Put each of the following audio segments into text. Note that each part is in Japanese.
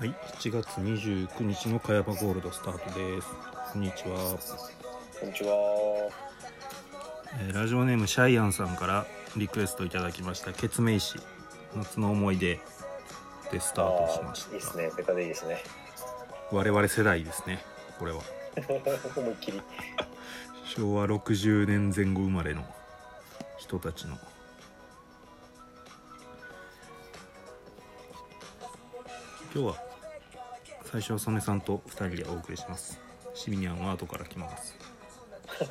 はい、7月29日の茅場ゴールドスタートです。こんにちは。こんにちは。えーラジオネームシャイアンさんからリクエストいただきました、ケツメイシ夏の思い出でスタートしました。いいですね。ベタでいいですね。我々世代ですね、これは。思いっきり。昭和60年前後生まれの人たちの。今日は最初は曽根さんと2人でお送りします。シミニャンは後から来ます。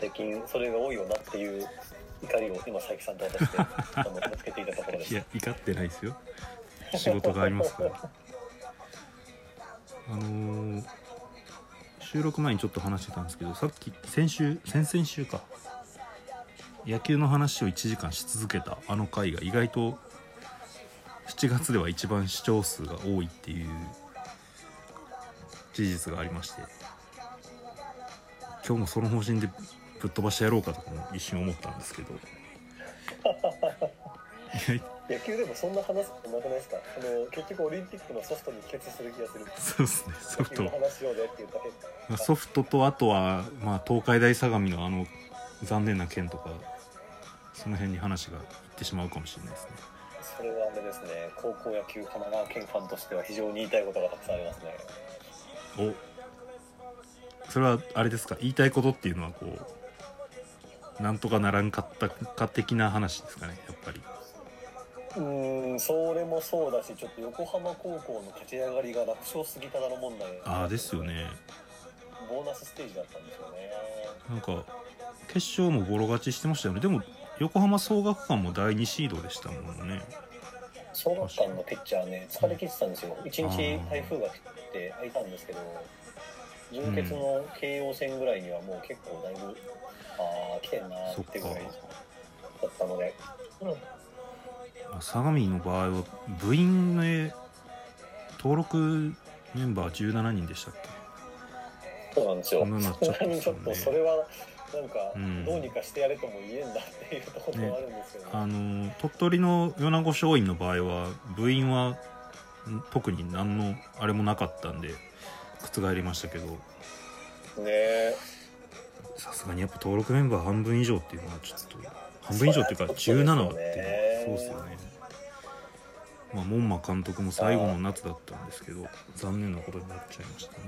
最近それが多いよなっていう怒りを今佐伯さんと私でぶつけていたところです。いや怒ってないですよ仕事がありますから あのー収録前にちょっと話してたんですけどさっき先週先々週か野球の話を1時間し続けたあの回が意外と7月では一番視聴数が多いっていう事実がありまして今日もその方針でぶっ飛ばしてやろうかとかも一瞬思ったんですけど 野球でもそんな話すことなくないですか？あの結局オリンピックのソフトに帰結する気がする。そうですねソフト話しようぜっていうだけ。まあソフトとあとは、まあ、東海大相模のあの残念な件とかその辺に話がいってしまうかもしれないですねそれですね。高校野球神奈川県ファンとしては非常に言いたいことがたくさんありますね。おそれはあれですか？言いたいことっていうのはこうなんとかならんかったか的な話ですかね？やっぱりうーん、それもそうだし、ちょっと横浜高校の勝ち上がりが楽勝すぎただろ問題。ああですよねボーナスステージだったんですよね。なんか決勝もボロ勝ちしてましたよねでも横浜総学館も第2シードでしたもんね総学館のピッチャーね、疲れ切ってたんですよ。一日台風が降って空いたんですけど、準決の慶応戦ぐらいにはもう結構だいぶ、ああ、来てんなーっていうぐらいだったので、うん、相模の場合は部員で登録メンバー17人でしたっけ？そうなんですよ。そんなになっちゃさすがにちょっとそれは、なんかうん、どうにかしてやれとも言えんだっていうところもあるんですけど、あの鳥取の米子松蔭の場合は部員はん特に何のあれもなかったんで覆りましたけど。ね。えさすがにやっぱ登録メンバー半分以上っていうのはちょっと半分以上っていうか17はっていうのはそうですよね。まあ門馬監督も最後の夏だったんですけど残念なことになっちゃいましたね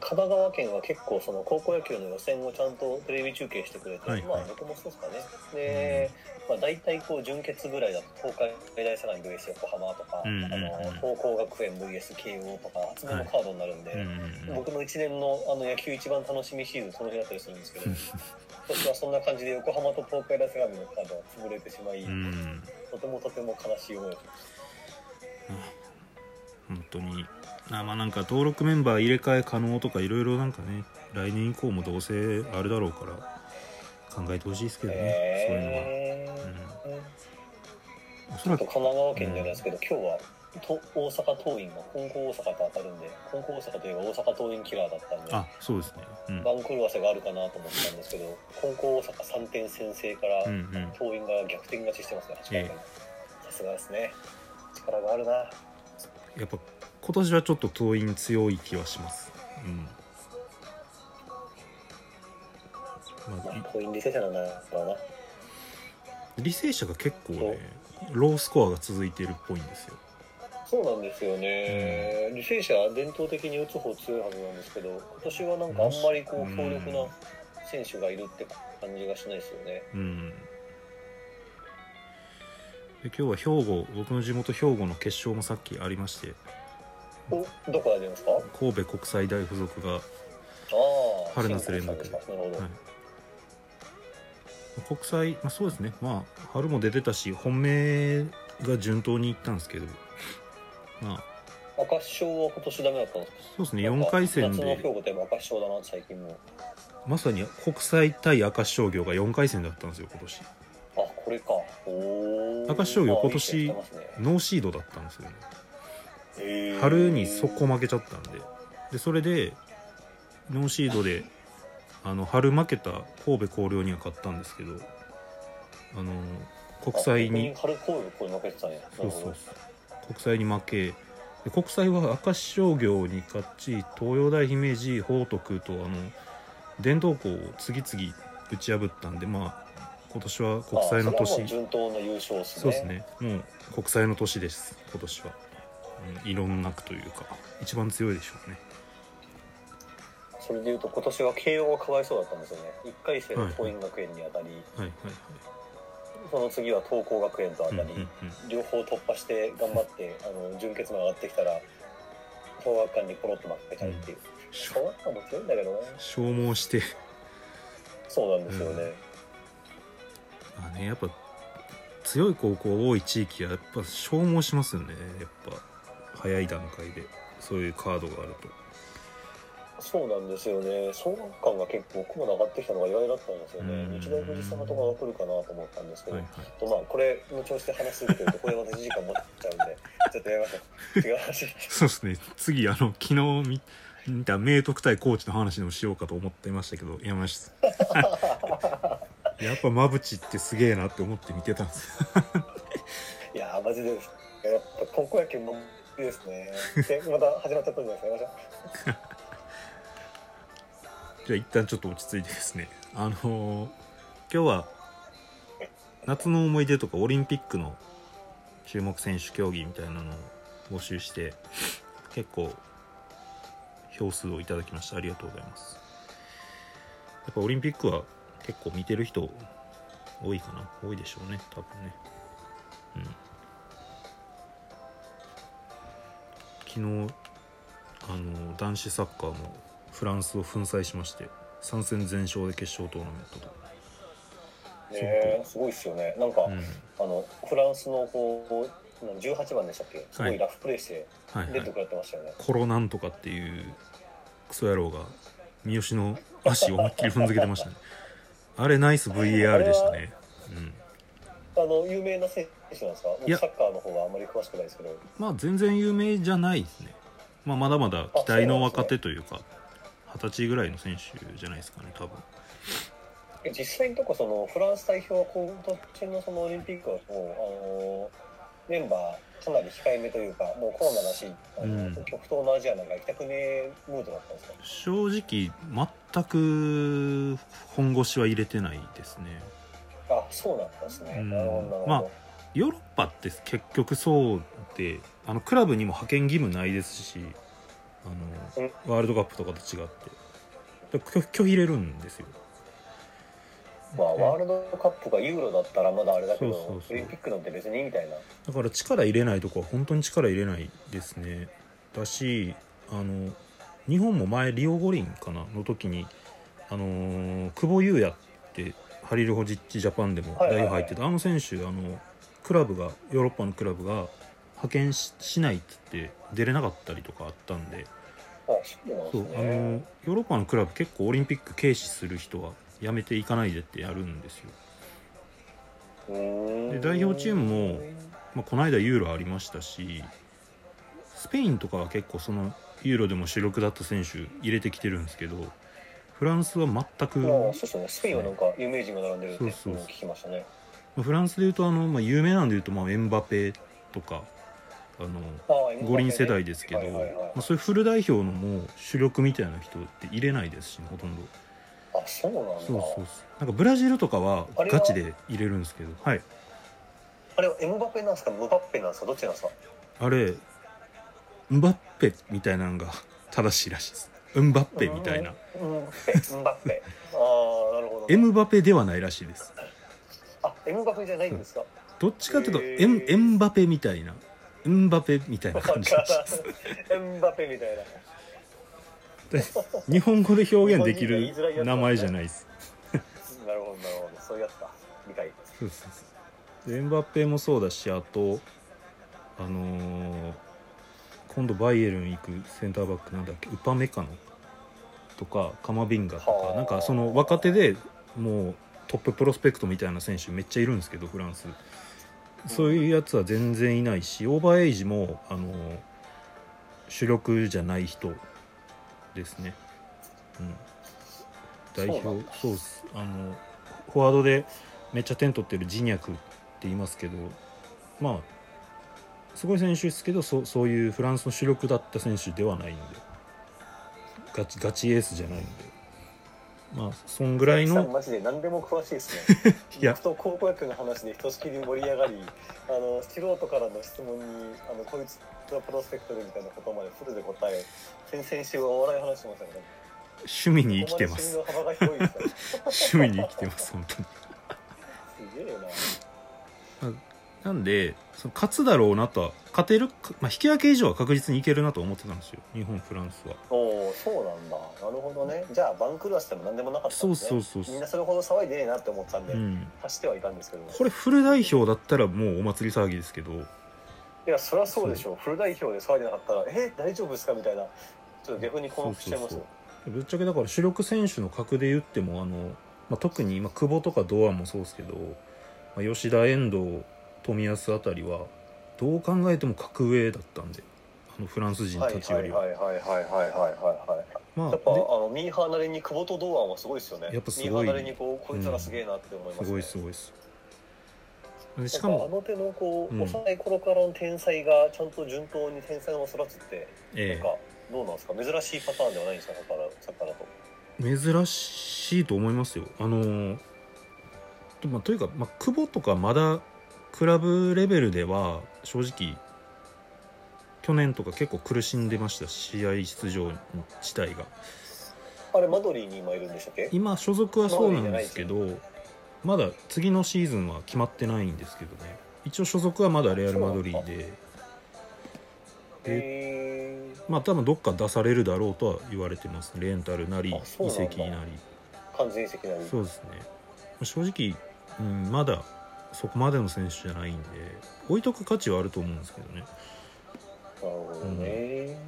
神奈川県は結構その高校野球の予選をちゃんとテレビ中継してくれて、はいまあ僕もそうですかね。で、まあ、大体こう準決ぐらいだと東海大相模 VS 横浜とか、うんうんうん。あの東光学園 VS 慶応とか厚めのカードになるんで、うんうんうん僕の1年のあの野球一番楽しみシーズンその日だったりするんですけど今年はそんな感じで横浜と東海大相模のカードが潰れてしまい、うん。とてもとても悲しい思いをしまし本当にあまあなんか登録メンバー入れ替え可能とかいろいろなんかね来年以降もどうせあるだろうから考えてほしいですけた。どね、そういうのは、えうん、おそらく。神奈川県じゃないですけど、今日はと大阪桐蔭が金光大阪と当たるんで金光大阪といえば大阪桐蔭キラーだったんであそうですね。うん。番狂わせがあるかなと思ってたんですけど金光大阪3点先制からうんうん。桐蔭が逆転勝ちしてますね8回えからさすがですね。力があるな。やっぱ今年はちょっと党員強い気はします。うん。まあ、まあ桐蔭履正社なんだろうな履正社が結構ねロースコアが続いてるっぽいんですよ。そうなんですよね、履正社は伝統的に打つ方強いはずなんですけど今年はなんかあんまりこう強力な選手がいるって感じがしないですよね。うん。で今日は兵庫僕の地元兵庫の決勝もさっきありましておどこで出るんですか？あ神戸国際大付属が、あ春夏連続で。はい、国際、まあ、そうですね。まあ春も出てたし本命が順当にいったんですけど。まあ。赤潮は今年ダメだったんですか？そうですね。4回戦夏ので兵庫といえば明石商だな最近も。まさに国際対明石商業が4回戦だったんですよ今年。あこれか。おー。明石商業あ今年ねノーシードだったんですよね春に速攻負けちゃったんで。でそれでノーシードであの春負けた神戸弘陵には勝ったんですけどあの国際にあ春神戸これ負けてたんや。なるほどそう。そう国際に負け。で国際は明石商業に勝ち東洋大姫路報徳とあの伝統校を次々打ち破ったんでまあ今年は国際の年。順当な優勝ですね。そうですね。もう国際の年です今年は、うん、異論なくというか一番強いでしょうね。それでいうと今年は慶応がかわいそうだったんですよね。1回戦で桐蔭学園に当たり、はいはいその次は東光学園と当たり、はい、うんうんうん、両方突破して頑張ってあの準決まで上がってきたら小学館にポロッと負けちゃうっていう、小学館も強いんだけどね。消耗して。そうなんですよね、あねやっぱ強い高校多い地域はやっぱ消耗しますよねやっぱ早い段階でそういうカードがあると。そうなんですよね。小学館が結構雲上がってきたのが意外だったんですよね。うん。日大藤沢とかが来るかなと思ったんですけど、はいはい。とまあこれの調子で話し続けるとこれまた1時間持っちゃうんでちょっとやめましょう違う話そうですね。次あの昨日見見た明徳対高知の話でもしようかと思ってましたけどやめましたやっぱ馬淵ってすげえなって思って見てたんです。よいやーマジで。やっぱ高校野球もいいですね。また始まっちゃったんじゃないですか じゃあ一旦ちょっと落ち着いてですね。あのー今日は夏の思い出とかオリンピックの注目選手競技みたいなのを募集して結構票数をいただきました。ありがとうございます。やっぱオリンピックは結構見てる人多いかな。多いでしょうね多分ね。うん。昨日あの男子サッカーもフランスを粉砕しまして3戦全勝で決勝トーナメントと、ねえすごいっすよね。なんか、うん、あのフランスのこうなん18番でしたっけ？すごはいいラフプレーしてはいはい。出てくれてましたよね、コロなんとかっていうクソ野郎が三好の足を思いっきり踏んづけてましたね。あれナイス VAR でしたね。うん。あの有名な選手なんですか？僕サッカーの方があんまり詳しくないですけど。まあ全然有名じゃないですね、まあ、まだまだ期待の若手というか二十歳ぐらいの選手じゃないですかね多分。え実際のとこそのフランス代表は今年のそのオリンピックはもうあのメンバーかなり控えめというかもうコロナだしうん極東のアジアなんか行きたくねえムードだったんですか？正直全く本腰は入れてないですね。あそうなんですね、うん。なるほどなるほど、まあヨーロッパって結局そうであのクラブにも派遣義務ないですしあのワールドカップとかと違って。拒拒否入れるんですよ。まあ、ワールドカップがユーロだったらまだあれだけどオリンピックなんて別にみたいな。だから力入れないとこは本当に力入れないですね。だしあの日本も前リオ五輪かなの時にあのー久保優也ってハリルホジッチジャパンでも代表入ってた、あの選手あのクラブがヨーロッパのクラブが派遣ししないっつって出れなかったりとかあったんで。あそうあのヨーロッパのクラブ結構オリンピック軽視する人はやめていかないでってやるんですよ、で代表チームもまあ、この間ユーロありましたしスペインとかは結構そのユーロでも主力だった選手入れてきてるんですけどフランスは全く、まあそうですよね。スペインはなんか有名人が並んでるってそうそう聞きましたね。まあフランスでいうとあの、まあ、有名なんでいうと、まあ、エンバペとかあの五輪世代ですけど、はいはいはいまあ、そういうフル代表のもう主力みたいな人って入れないですし、ほとんど。あそうなんだ。そうそうなんかブラジルとかはガチで入れるんですけどはい。あれはエムバペなんですか？ムバッペなんですか？どっちなんですか？あれンバッペみたいなのが 正しいらしいです。ウンバッペみたいな。うんうん。ペ。ムバッペ。ああなるほどね、エムバペではないらしいです。あエムバペじゃないんですか？どっちかというとエンエンバペみたいな。エンバペみたいな感じ。エムバペみたいな。で 日本語で表現できる名前じゃないです。なるほどなるほど。そういうやつか理解。そうそうそう。でエンバペもそうだしあとあのー今度バイエルン行くセンターバックなんだっけ？ウパメカノとかカマビンガとはあ。かなんかその若手でもうトッププロスペクトみたいな選手めっちゃいるんですけどフランス。そういうやつは全然いないしオーバーエイジもあのー主力じゃない人ですね、うん、代表そうなんだ。そうっす。あのフォワードでめっちゃ点取ってるジニャクって言いますけどまあすごい選手ですけどそそういうフランスの主力だった選手ではないんで。ガチガチエースじゃないんでまあそんぐらいの。マジで何でも詳しいですね。いや。僕と高校野球の話でひとしきり盛り上がりあの素人からの質問にあのこいつがプロスペクトでみたいなことまでフルで答え先々週はお笑い話しましたね趣味に生 きてます趣味に生きてます本当に。すげえななんでその勝つだろうなとは勝てるか、まあ、引き分け以上は確実にいけるなと思ってたんですよ。日本フランスは。おおそうなんだ。なるほどね。じゃあ番狂わせても何でもなかったんですね。そうそうそうみんなそれほど騒いでねえなって思ってたんで、うん。走ってはいたんですけど。これフル代表だったらもうお祭り騒ぎですけど。いやそりゃそうでしょう。フル代表で騒いでなかったらえ大丈夫ですかみたいな。ちょっと逆に困惑しちゃいますよ。ぶっちゃけだから主力選手の格で言ってもあの、まあ、特に今久保とか堂安もそうですけど、まあ、吉田遠藤冨安あたりはどう考えても格上だったんであのフランス人はいたちよりは、はいはいはいはいはいはい。はいまあやっぱあでのミーハーなりに久保と堂安はすごいですよね。やっぱすごい。ミーハーなりにこうこいつらすげえなって思います、ね。すごいすごいです。でししかかももあの手のこう、うん。幼い頃からの天才がちゃんと順当に天才を育つってえなんかどうなんですか？珍しいパターンではないんですか？サッカーだサッカーだと。え珍しいと思いますよ。あのと,、まあ、というか、まあ、久保とかまだクラブレベルでは正直去年とか結構苦しんでました試合出場自体が。あれマドリーに今いるんでしたっけ？今所属はそうなんですけどまだ次のシーズンは決まってないんですけどね。一応所属はまだレアル・マドリーで。へまあ多分どっか出されるだろうとは言われてますレンタルなり移籍なり。ー完全移籍なり。そうですね。正直、うん、まだそこまでの選手じゃないんで置いとく価値はあると思うんですけどね。なるほどね、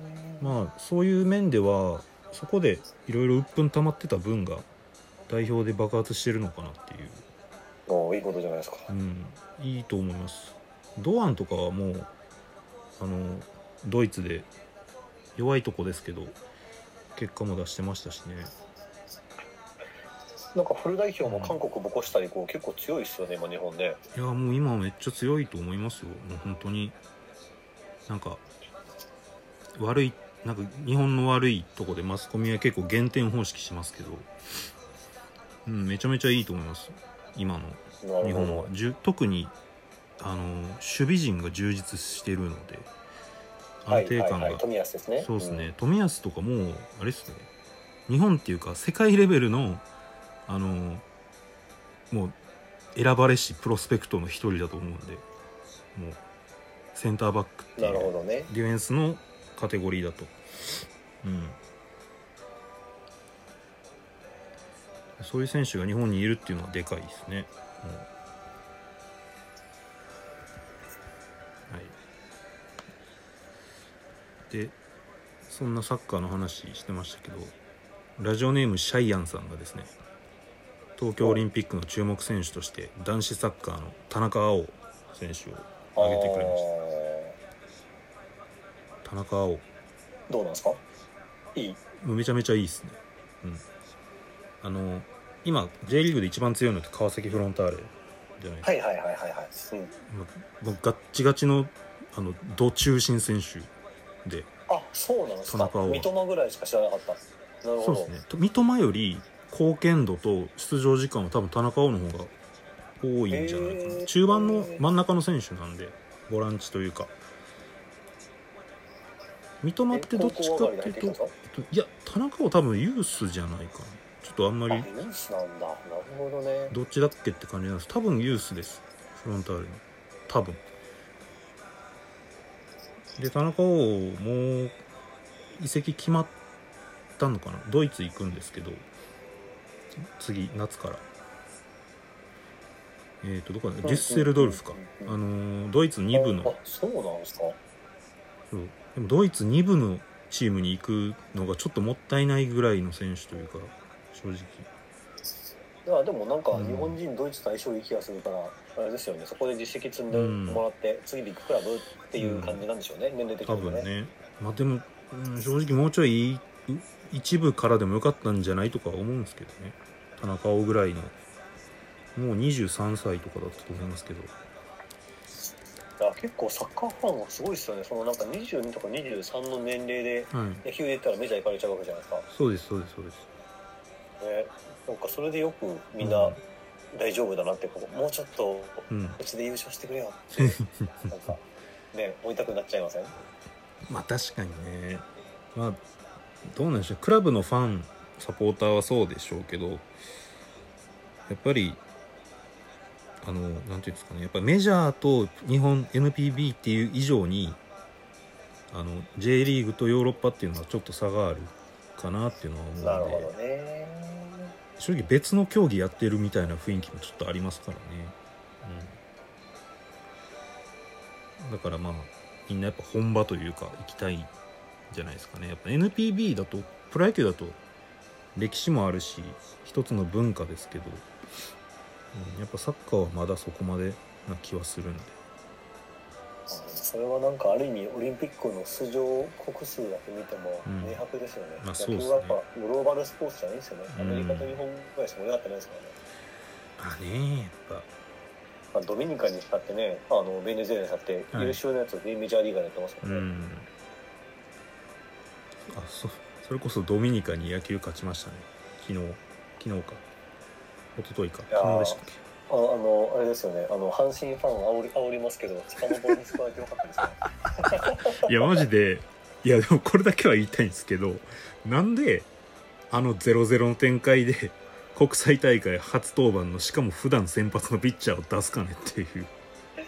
まあそういう面ではそこでいろいろ鬱憤溜まってた分が代表で爆発してるのかなっていう。おいいことじゃないですか。うん、いいと思います。堂安とかはもうあのドイツで弱いとこですけど結果も出してましたしねなんかフル代表も韓国ボコしたりこう結構強いですよね今日本ね。いやもう今めっちゃ強いと思いますよ。もう本当に。なんか悪いなんか日本の悪いとこでマスコミは結構減点方式しますけど、うん、めちゃめちゃいいと思います。今の。日本は。どじゅ特にあの守備陣が充実しているので。安定感が、はいはい。はい、富安ですね。そうですね、冨安とかもうあれっすね。日本っていうか世界レベルのあのもう選ばれしプロスペクトの一人だと思うんでもうセンターバックっているうほどね。ディフェンスのカテゴリーだと。うん。そういう選手が日本にいるっていうのはでかいですね、うん。はい。でそんなサッカーの話してましたけどラジオネームシャイアンさんがですね東京オリンピックの注目選手として男子サッカーの田中碧選手を挙げてくれました。田中碧。どうなんですか？いい？めちゃめちゃいいですね。うん。あの今 J リーグで一番強いのって川崎フロンターレじゃないですか、はいはいはいはいはい、うん、もうもうガッチガチのあのド中心選手であそうなんですか。三笘ぐらいしか知らなかった。なるほど。そうですね。と三笘より貢献度と出場時間は多分田中碧の方が多いんじゃないかな。中盤の真ん中の選手なんでボランチというか。三笘ってどっちかっていうといや田中碧多分ユースじゃないかな。ちょっとあんまりどっちだっけって感じなんです。多分ユースです。フロンターレの。多分。で田中碧もう移籍決まったのかな。ドイツ行くんですけど次夏から。えっ、とどこだ？デュッセルドルフか。うん。うんあのードイツ2部あのそうなんですか？そう。でもドイツ2部のチームに行くのがちょっともったいないぐらいの選手というか正直。いやでもなんかうん日本人ドイツと相性いい気がするからあれですよね。そこで実績積んでもらって、次ビッグクラブっていう感じなんでしょうね、年齢的多にもね。分ね。まあでも、うん正直もうちょい一部からでもよかったんじゃないとか思うんですけどね。田中碧ぐらいの。もう23歳とかだったと思いますけど。結構サッカーファンはすごいですよね。そのなんか22とか23の年齢ではい。野球で言ったらメジャー行かれちゃうわけじゃないですか。そうですそうですそうです。ね、なんかそれでよくみんな大丈夫だなってこうもうちょっとうん。うちで優勝してくれよって なんかね追いたくなっちゃいません？まあ確かにね。まあどうなんでしょう。クラブのファンサポーターはそうでしょうけどやっぱりあのなんていうんですかね。やっぱメジャーと日本 NPB っていう以上にあの J リーグとヨーロッパっていうのはちょっと差があるかなっていうのは思うので。なるほどね。正直別の競技やってるみたいな雰囲気もちょっとありますからね、うん、だからまあみんなやっぱ本場というか行きたいんじゃないですかね。やっぱ NPB だとプロ野球だと歴史もあるし一つの文化ですけど、うん、やっぱサッカーはまだそこまでな気はするんで。それはなんかある意味オリンピックの出場国数だけ見てもうん。明白ですよね、まあそうですね。野球はやっぱグローバルスポーツじゃないですよね、うん。アメリカと日本ぐらいしか盛り上がってないですからね、まあねやっぱ。まあ、ドミニカにしたってねあのベネズエラにしたってはい。優秀なやつメジャーリーガーでやってますからね、うんあそそれこそドミニカに野球勝ちましたね。昨日昨日か。一昨日か。昨日でしたっけ？ああのあれですよね。あの阪神ファン煽り煽りますけど塚本に使われてよかったですね。いやマジで。いやでもこれだけは言いたいんですけどなんであの0-0の展開で国際大会初登板のしかも普段先発のピッチャーを出すかねっていう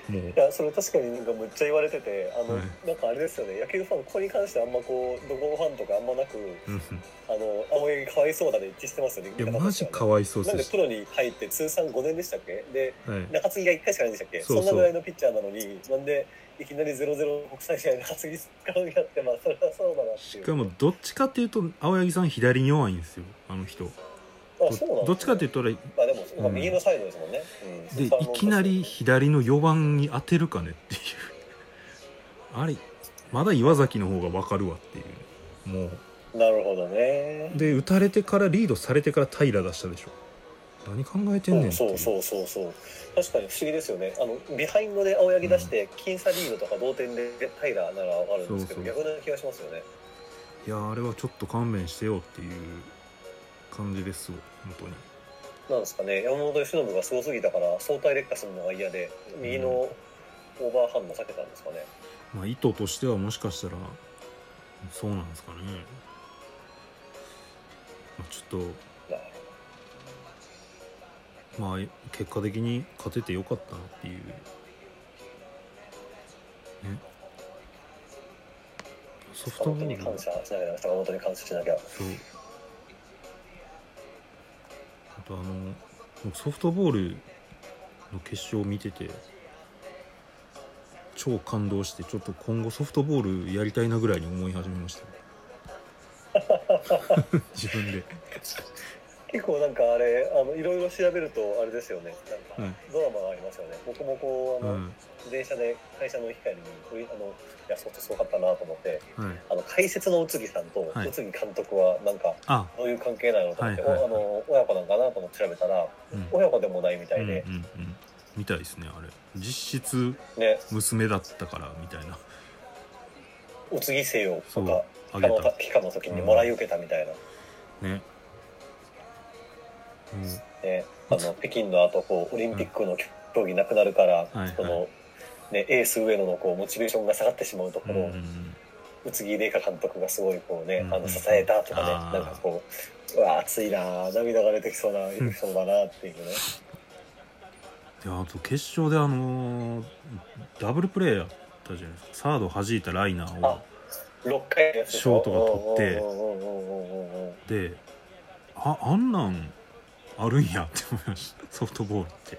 もう。いやそれ確かになんかむっちゃ言われててあの、はい。なんかあれですよね野球ファンここに関してあんまこうどこのファンとかあんまなくうん。あの青柳かわいそうだで一致してますよねいやマジかわわいそうなんでプロに入って通算5年でしたっけ？ではい、中継ぎが1回しかないんでしたっけ？そんなぐらいのピッチャーなのになんでいきなり0-0国際試合で中継ぎ使うやってまあそれはそうだなっていう。しかもどっちかっていうと青柳さん左に弱いんですよあの人どっちかっていうと俺まあでも、右のサイドですもんね、うん。でいきなり左の4番に当てるかねっていう。あれまだ岩崎の方が分かるわっていう。もう。なるほどね。で打たれてからリードされてから平出したでしょ。何考えてんねんそうそうそうそう。確かに不思議ですよね。あのビハインドで青柳出して僅差リードとか同点で平なら分かるんですけど逆な気がしますよね。いやあれはちょっと勘弁してよっていう感じですよ本当に。なんですかね。山本由伸がすごすぎたから相対劣化するのが嫌で右のオーバーハンド避けたんですかね、まあ意図としてはもしかしたらそうなんですかね、まあ、ちょっとまあ結果的に勝ててよかったなっていう。ね。ソフ坂トボール。本に感謝しなきゃ坂本に感謝しなきゃ。そう。あとあの僕ソフトボールの決勝を見てて超感動してちょっと今後ソフトボールやりたいなぐらいに思い始めました。自分で結構なんかあれあのいろいろ調べるとあれですよね。なんはいかドラマがありますよね、僕もこうあの、うん。電車で会社の行き帰りにあのいやそうすごかったなと思ってはい。あの解説の宇津木さんとはい。宇津木監督はなんかあ。どういう関係なのと思って、はいはいはい。おあの親子なんかなと思って調べたらうん。親子でもないみたいで。うん、うんうん。みたいですねあれ。実質ね。娘だったからみたいな。宇津木姓をそうなんかあの期間の時にもらい受けたみたいな、ねうんね、あの北京の後こうオリンピックの競技なくなるから、はいそのね、エース上野のこうモチベーションが下がってしまうところを、うん。うん宇津木麗華監督がすごいこうね、うん。あの支えたとかね、なんかこううわ熱いな涙が出てきそうなエピソードだなっていうね、いやあと決勝であのーダブルプレーやったじゃないですか。サード弾いたライナーをあ6回ショートが取って。うんうんうんうんうんうん。でああんなんあるんや。って思いましたソフトボールって。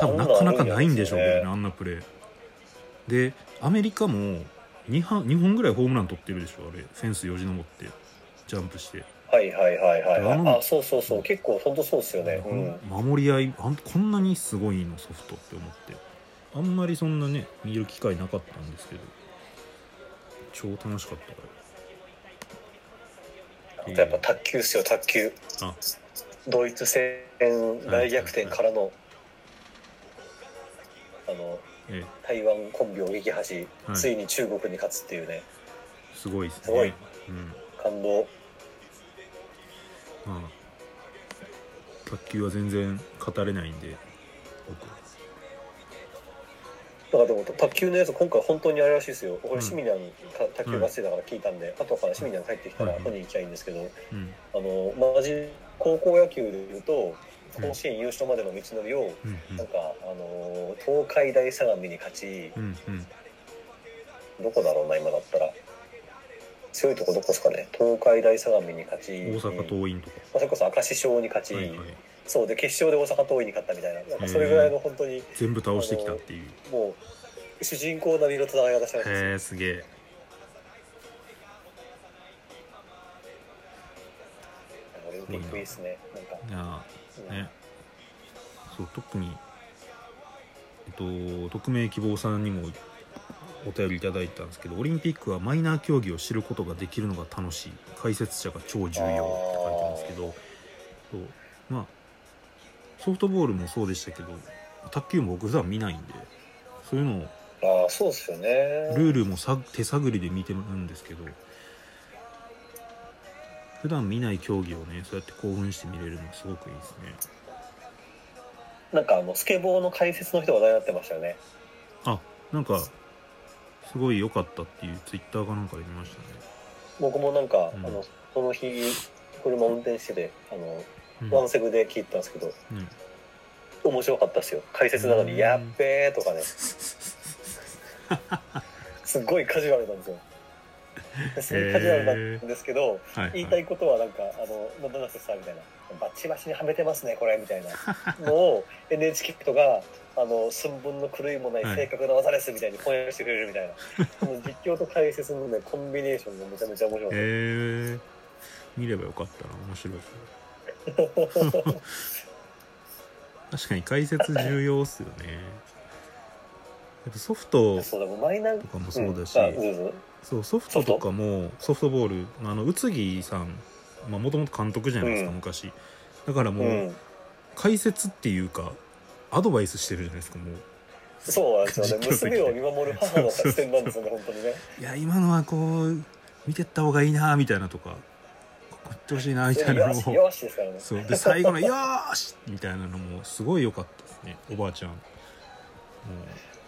多分なかなかないんでしょうけどねあんなプレー。でアメリカも 2, 本2本ぐらいホームラン取ってるでしょあれ。フェンスよじ登ってジャンプして、はいはいはいはい。はいあのあそうそうそう。結構本当そうですよね、うん、守り合いあんこんなにすごいのソフトって思って。あんまりそんなね見る機会なかったんですけど。超楽しかったかあとやっぱ卓球っすよ卓球。らあドイツ戦大逆転からの、あのえ台湾コンビを撃破し、はい。ついに中国に勝つっていうね。えすごいですね。すごい。うん。感動。まあ卓球は全然語れないんで僕だからでも卓球のやつ今回本当にあれらしいですよ。こうん。れシミニャンた卓球バスケだから聞いたんで、後からシミニャン帰ってきたらはい本人行きゃいいんですけど、うん。あのマジ高校野球でいうと甲子園優勝までの道のりを、うんうん。なんかあの東海大相模に勝ちうんうん。どこだろうな今だったら。強いとこどこですかね。東海大相模に勝ち。大阪桐蔭とか、まあそれこそ明石商に勝ち、はいはい、そうで決勝で大阪桐蔭に勝ったみたいな。なんかそれぐらいの本当に全部倒してきたっていう。もう主人公並みの戦い方したんです。よへえすげえオリンピックいいっすねな。んかうんね。そう特にえっと匿名希望さんにもお便りいただいたんですけどオリンピックはマイナー競技を知ることができるのが楽しい解説者が超重要って書いてあるんですけどそうまあソフトボールもそうでしたけど卓球も僕普段見ないんでそういうのをああそうですよね。ルールもさ手探りで見てるんですけど普段見ない競技をねそうやって興奮して見れるのすごくいいですね。なんかあのスケボーの解説の人が話題になってましたよね。あなんかすごい良かったっていうツイッターかなんかで見ましたね。僕もなんか、うん。あのその日車運転しててあの、うん。ワンセグで聞いてたんですけどうん。面白かったですよ。解説なのうん。に「やっべー」とかね。すっごいカジュアルなんですよすごいカジュアルなんですけど、はい、言い。はい、たいことはなんかあの「なんだせさ」みたいな「バッチバチにはめてますねこれ」みたいな。のを NHK とがあの寸分の狂いもないはい。正確な技ですみたいに翻訳してくれるみたいな、この実況と解説のねコンビネーションがめちゃめちゃ面白い、へえ見ればよかったな。面白い。確かに解説重要っすよね。やっぱソフトとかもそうだし、うぞそうソフトとかもソフトボールあの宇津木さんもともと監督じゃないですか、うん。昔。だからもう、うん。解説っていうかアドバイスしてるじゃないですかもう。そうなんですよね。娘を見守る母の視点なんですよね本当にね。いや今のはこう見てった方がいいなみたいなとか。ここ行ってほしいなみたいなのを。よしよしですからね。そう。で最後の「よーし!」みたいなのもすごい良かったですねおばあちゃん。も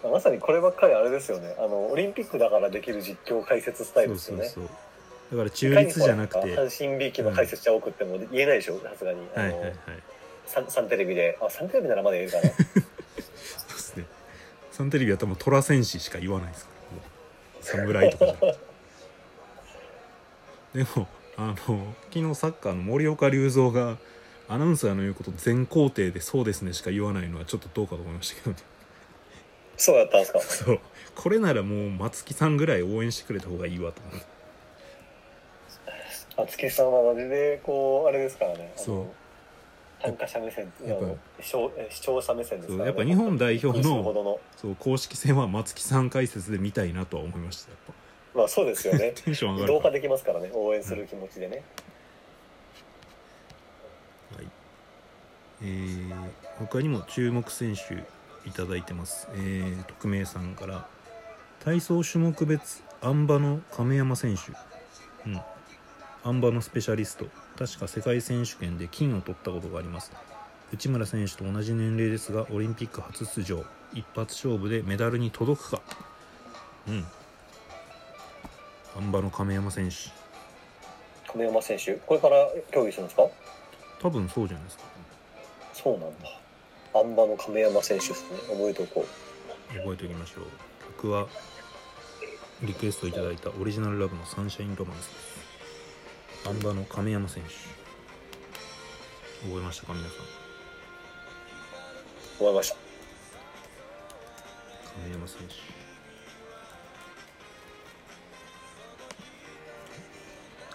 まさにこればっかりあれですよね。あのオリンピックだからできる実況解説スタイルそうですよね。そうそうだから中立じゃなくて。阪神びいきの解説者多くっても言えないでしょさすがに。あの、はいはいはい。サンサンテレビで。あサンテレビならまだ言えるかな。そうですね。サンテレビは多分虎戦士しか言わないですから。侍とかじゃ。なくてでもあの昨日サッカーの森岡隆三がアナウンサーの言うこと全肯定で「そうですね」しか言わないのはちょっとどうかと思いましたけどねそうやったんですか？そう。これならもう松木さんぐらい応援してくれた方がいいわと思う。松木さんはマジでこうあれですからね。そう。参加者目線やっぱ視聴者目線ですから、ね、そうやっぱ日本代表のそう公式戦は松木さん解説で見たいなとは思いましたやっまあそうですよね。ぱ テンション上が移るから。動化できますからね応援する気持ちでね、はい。えー他にも注目選手いただいてます、えー匿名さんから。体操種目別あん馬の亀山選手。うん。あん馬のスペシャリスト。確か世界選手権で金を取ったことがあります。内村選手と同じ年齢ですがオリンピック初出場。一発勝負でメダルに届くか。うん。あん馬の亀山選手。亀山選手？これから競技するんですか？多分そうじゃないですか。そうなんだあん馬の亀山選手ですね。覚えておこ覚えておきましょう。曲はリクエストいただいたオリジナルラブのサンシャインロマンスです。アンバの亀山選手。覚えましたか皆さん？う思いました。亀山選手。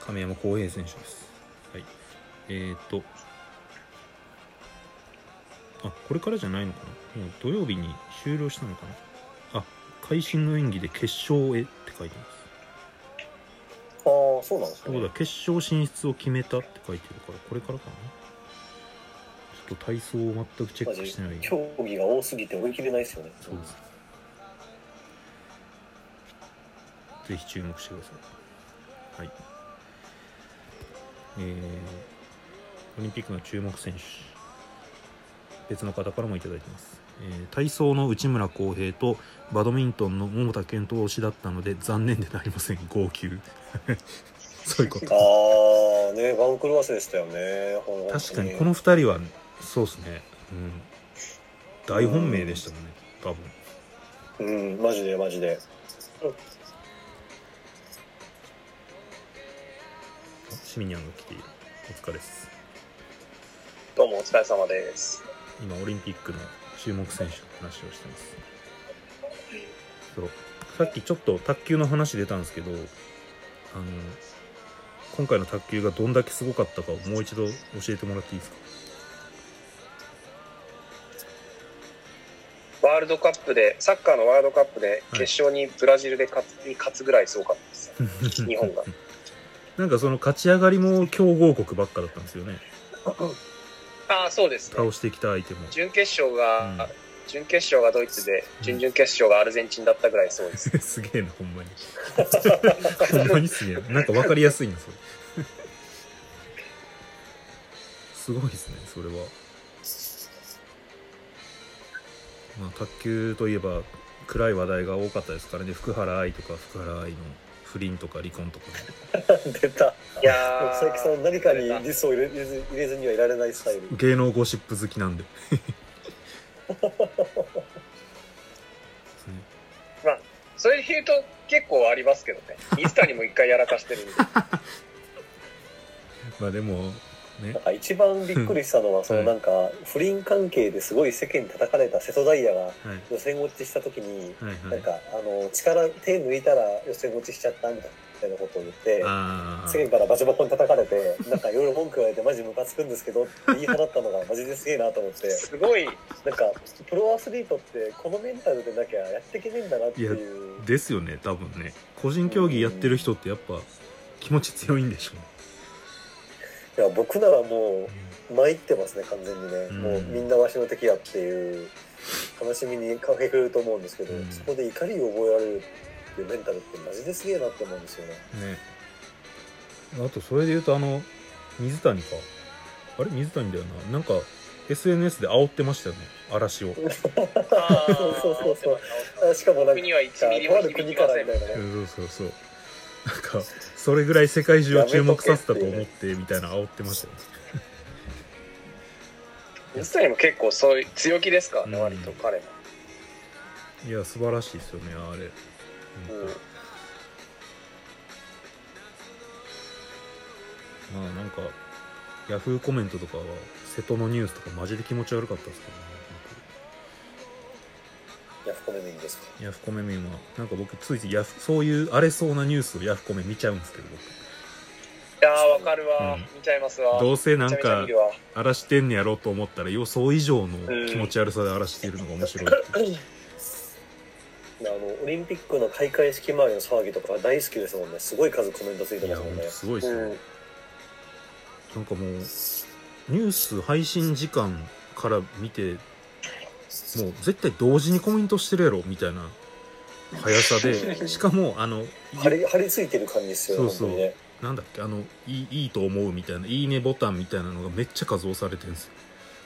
亀山浩平選手です。はい。えーとあこれからじゃないのかな？もう土曜日に終了したのかな？あ会心の演技で決勝へって書いてます。ああそうなんですね。そうだ決勝進出を決めたって書いてるからこれからかな？ちょっと体操を全くチェックしてない。競技が多すぎて追い切れないですよね。そうです。ぜひ注目してください。はい。えー、オリンピックの注目選手別の方からもいただいてます、えー体操の内村航平とバドミントンの桃田健闘推しだったので残念でなりません。号泣。そういうこと。ああね番狂わせでしたよね。確かにこの2人はそうですね、うん、大本命でしたもんね多分。うんマジでマジで。シミニャンが来ている。お疲れです。どうもお疲れ様です。今オリンピックの注目選手の話をしてます。そう。さっきちょっと卓球の話出たんですけどあの今回の卓球がどんだけすごかったかをもう一度教えてもらっていいですか？ワールドカップで、サッカーのワールドカップで決勝にブラジルで勝つに勝つぐらいすごかったです。日本が。なんかその勝ち上がりも強豪国ばっかだったんですよね ああ、そうですね。倒してきた相手も。準決勝が、うん。準決勝がドイツで、準々決勝がアルゼンチンだったぐらいそうです。すげえなほんまに。ほんまにすげえな。なんか分かりやすいなそれ。すごいですねそれは。まあ卓球といえば暗い話題が多かったですからね。福原愛とか福原愛の不倫とか離婚とか。ね 出た。いやー。佐伯さん何かにリスを入れ入れず入れずにはいられないスタイル。芸能ゴシップ好きなんで。それで言うと結構ありますけどね。水谷も一回やらかしてるんで。まあでもね。なんか一番びっくりしたのは、そのなんか不倫関係ですごい世間に叩かれた瀬戸大也がはい。予選落ちした時に、なんかあの力手抜いたら予選落ちしちゃったみたいなことを言ってあ世間からバチボコに叩かれてなんかいろいろ文句言われてマジムカつくんですけどって言い放ったのがマジですげえなと思って。すごい、なんかプロアスリートってこのメンタルでなきゃやっていけねえんだなっていう。あですよね多分ね。個人競技やってる人ってやっぱ気持ち強いんでしょいや僕ならもう参ってますね完全にね、うん。もうみんなわしの敵やっていう悲しみにかけくれると思うんですけど、うん。そこで怒りを覚えられるっていうメンタルってマジですげえなって思うんですよね。ね。あとそれで言うとあの水谷か。あれ？水谷だよな。なんか SNS で煽ってましたよね。嵐を。あそうそうそう。あしかもなんか僕には1ミリとあるも響きません国からみ。たいなね。そうそうそう。なんかそれぐらい世界中を注目させたと思ってみたいな煽ってましたよ。ね水谷も結構そういう強気ですか？らね、うん。割と彼も。いや素晴らしいですよねあれ、うん。まあなんかヤフーコメントとかは瀬戸のニュースとかマジで気持ち悪かったですけどねヤフコメミンですか？ヤフコメ民はなんか僕ついついヤフそういう荒れそうなニュースをヤフコメ見ちゃうんですけど僕。いやー、わかるわ、うん。見ちゃいますわ。どうせなんめちゃめちゃか見るわ荒らしてんねやろうと思ったら予想以上の気持ち悪さで荒らしているのが面白いって。いうあのオリンピックの開会式周りの騒ぎとか大好きですもんね。すごい数コメントついていやすもんね。すごいですよ、うん。なんかもうニュース配信時間から見てもう絶対同時にコメントしてるやろみたいな速さで。しかもあの張り張り付いてる感じですよねそうそう。ね。なんだっけあのいいいいと思うみたいな「いいね」ボタンみたいなのがめっちゃ数押されてるんですよ。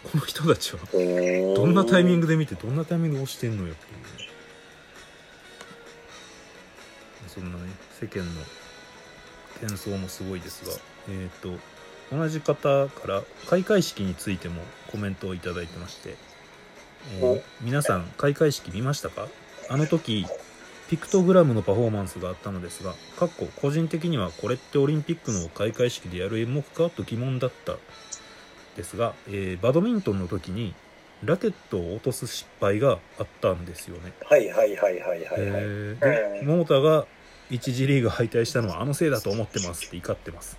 この人たちは。どどんなタイミンググで見てどんなタイミングで押してんのよっていう。ねそんなね世間の喧騒もすごいですが。えっ、と同じ方から開会式についてもコメントをいただいてまして、えーお皆さん開会式見ましたか？あの時ピクトグラムのパフォーマンスがあったのですがかっこ個人的にはこれってオリンピックの開会式でやる演目か？と疑問だった。ですが、えーバドミントンの時にラケットを落とす失敗があったんですよね。はいはいはいはいはいはい、えーでうん。桃田が1次リーグ敗退したのはあのせいだと思ってますって怒ってます。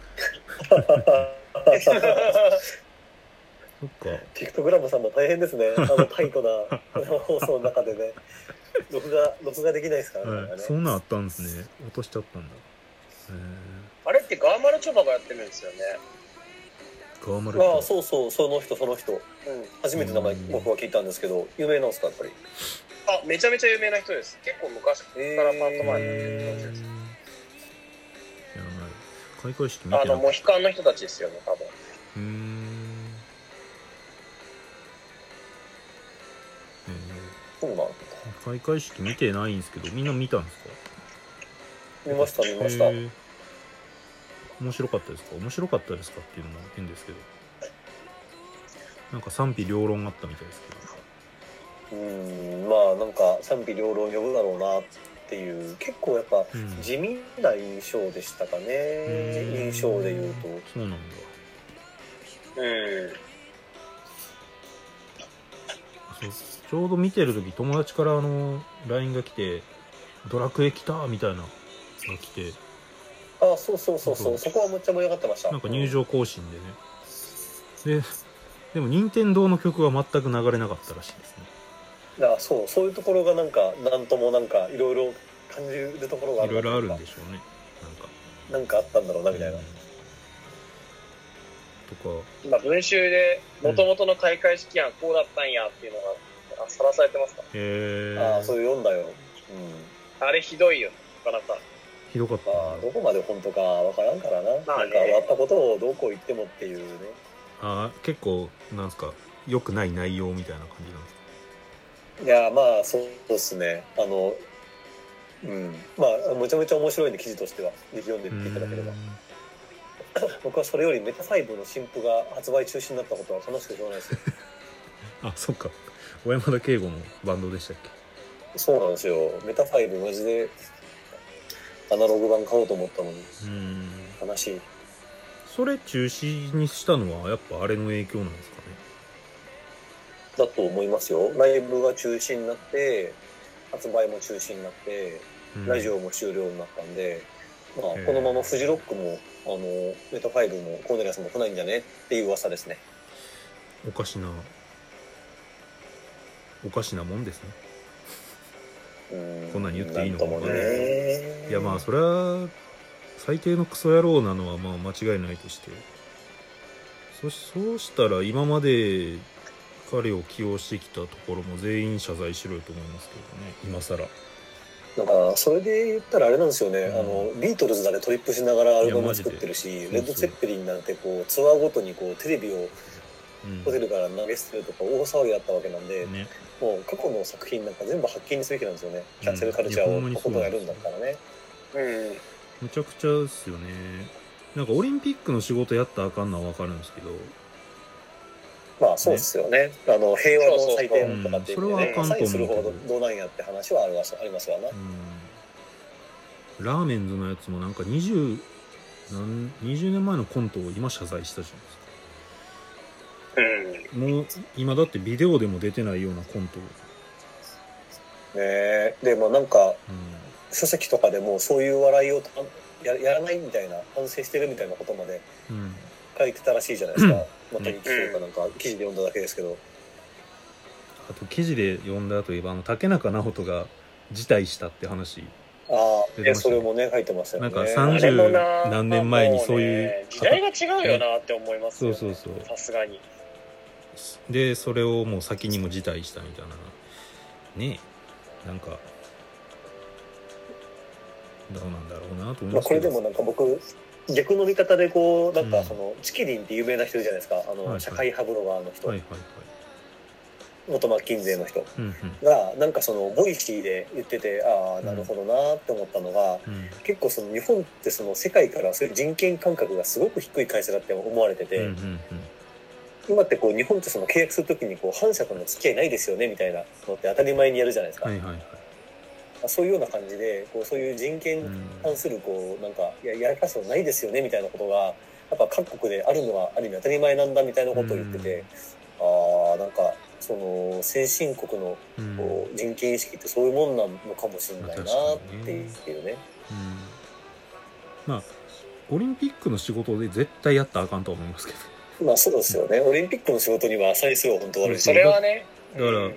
そっか。ピクトグラムさんも大変ですね あのタイトな放送の中でね 録画録画できないですからね,、はい、そんなんあったんですね。落としちゃったんだ。えあれってガーマルチョバがやってるんですよね。ー、ガーマルああか。そうそうその人その人うん。初めて名前うん僕は聞いたんですけど有名なんですかやっぱり？あ、めちゃめちゃ有名な人です。結構昔からパートマンやってる人です。え開会式見てあの、なかっモヒカンの人たちですよね、多分。そうなん開会式見てないんですけどみんな見たんですか？見ました、見ました。面白かったですか？面白かったですかっていうのも変ですけど。なんか賛否両論あったみたいですけど。うん、まあなんか賛否両論呼ぶだろうなっていう、結構やっぱうん。地味な印象でしたかね。うん。印象で言うと。そうなんだ。うん。そうちょうど見てる時友達からあの LINE が来て「ドラクエ来た!」みたいなのが来て。あ、そうそうそうそそう。う。そこはめっちゃ盛り上がってました。なんか入場行進でね。ででも任天堂の曲は全く流れなかったらしいですね。だからそう、そういうところがなんか、なんともなんか、いろいろ感じるところがある。いろいろあるんででしょうね。なんか。なんかあったんだろうな、みたいな。うん。とか。まあ、文集で、元々の開会式案こうだったんやっていうのが、あさらされてますか？へえああ、そういう読んだよ。うん。あれひどいよ、なかなか。ひどかったまあ、どこまで本当かわからんからな。まあねなんか終わったことをどこ行ってもっていうね。あー結構なんすか良くない内容みたいな感じなんですか？いや、まあ、そうですね。あの、うん。まあ、めちゃめちゃ面白いんで、記事としては。ぜひ読んでみていただければう。僕はそれよりメタ5の新譜が発売中止になったことは悲しくてしょうがないですよ。あそっか小山田圭吾のバンドでしたっけ？そうなんですよ。メタ5マジでアナログ版買おうと思ったのにうん悲しい。それ中止にしたのはやっぱあれの影響なんですかね？だと思いますよ。ライブが中止になって、発売も中止になって、うんラジオも終了になったんで、まあこのままフジロックも、あの、メタ5もコーネリアスも来ないんじゃね？っていう噂ですね。おかしなおかしなもんですね。うん。こんなん言っていいのかもね。いやまあそれは最低のクソ野郎なのはまあ間違いないとして。そそうしたら今まで彼を起用してきたところも全員謝罪しろよと思いますけどね。今更。なんか、それで言ったらあれなんですよね、うん。あの、ビートルズだけトリップしながらアルバム作ってるし、レッド・ツェッペリンなんてこう、ツアーごとにこう、テレビをうんホテルから投げ捨てるとか大騒ぎだったわけなんで、ねもう過去の作品なんか全部発見にすべきなんですよね。キャンセルカルチャーをとことんやるんだったらね。うん。むちゃくちゃですよねなんかオリンピックの仕事やったらあかんのは分かるんですけどまあそうですよね。あの、平和の祭典とかっていうそうんそれはあかんと思うする方がどうなんやって話はありますありますわな。うんラーメンズのやつもなんか20何20年前のコントを今謝罪したじゃないですかうん。もう今だってビデオでも出てないようなコントを、ねえ。で、まあなんか、う書籍とかでもそういう笑いをたややらないみたいな、反省してるみたいなことまでんうん、書いてたらしいじゃないですか。また日記というかなんか記事で読んだだけですけど。あと記事で読んだといえばあの竹中直人が辞退したって話ああ、ねそれもね、書いてますよね。なんかあ30れもな何年前にそういうもね時代が違うよなって思いますよ、ね。そうそうそうさすがに。でそれをもう先にも辞退したみたいな。ねえ。なんかどうなんだろうなと思いますこれでもなんか僕逆の見方でこうなんうん。かその、チキリンって有名な人いるじゃないですか。あの、はいはい。社会派ブロガーの人、はいはいはい。元マッキンゼーの人。うんうん。がなんかその Voicy で言っててああなるほどなって思ったのが、うん。結構その日本ってその世界からそういう人権感覚がすごく低い会社だって思われてて、うんうん今ってこう日本ってその契約するときにこう反社との付き合いないですよねみたいなのって当たり前にやるじゃないですか、はいはいはい。そういうような感じでこうそういう人権うん関するこうなんかいややらかすのないですよねみたいなことがやっぱ各国であるのはある意味当たり前なんだみたいなことを言ってて、ああなんかその先進国のうんこう人権意識ってそういうもんなのかもしれないなっていうね。うん。まあオリンピックの仕事で絶対やったらあかんとは思いますけどまあそうですよね。オリンピックの仕事には際するは本当悪いしそれはね。だからうん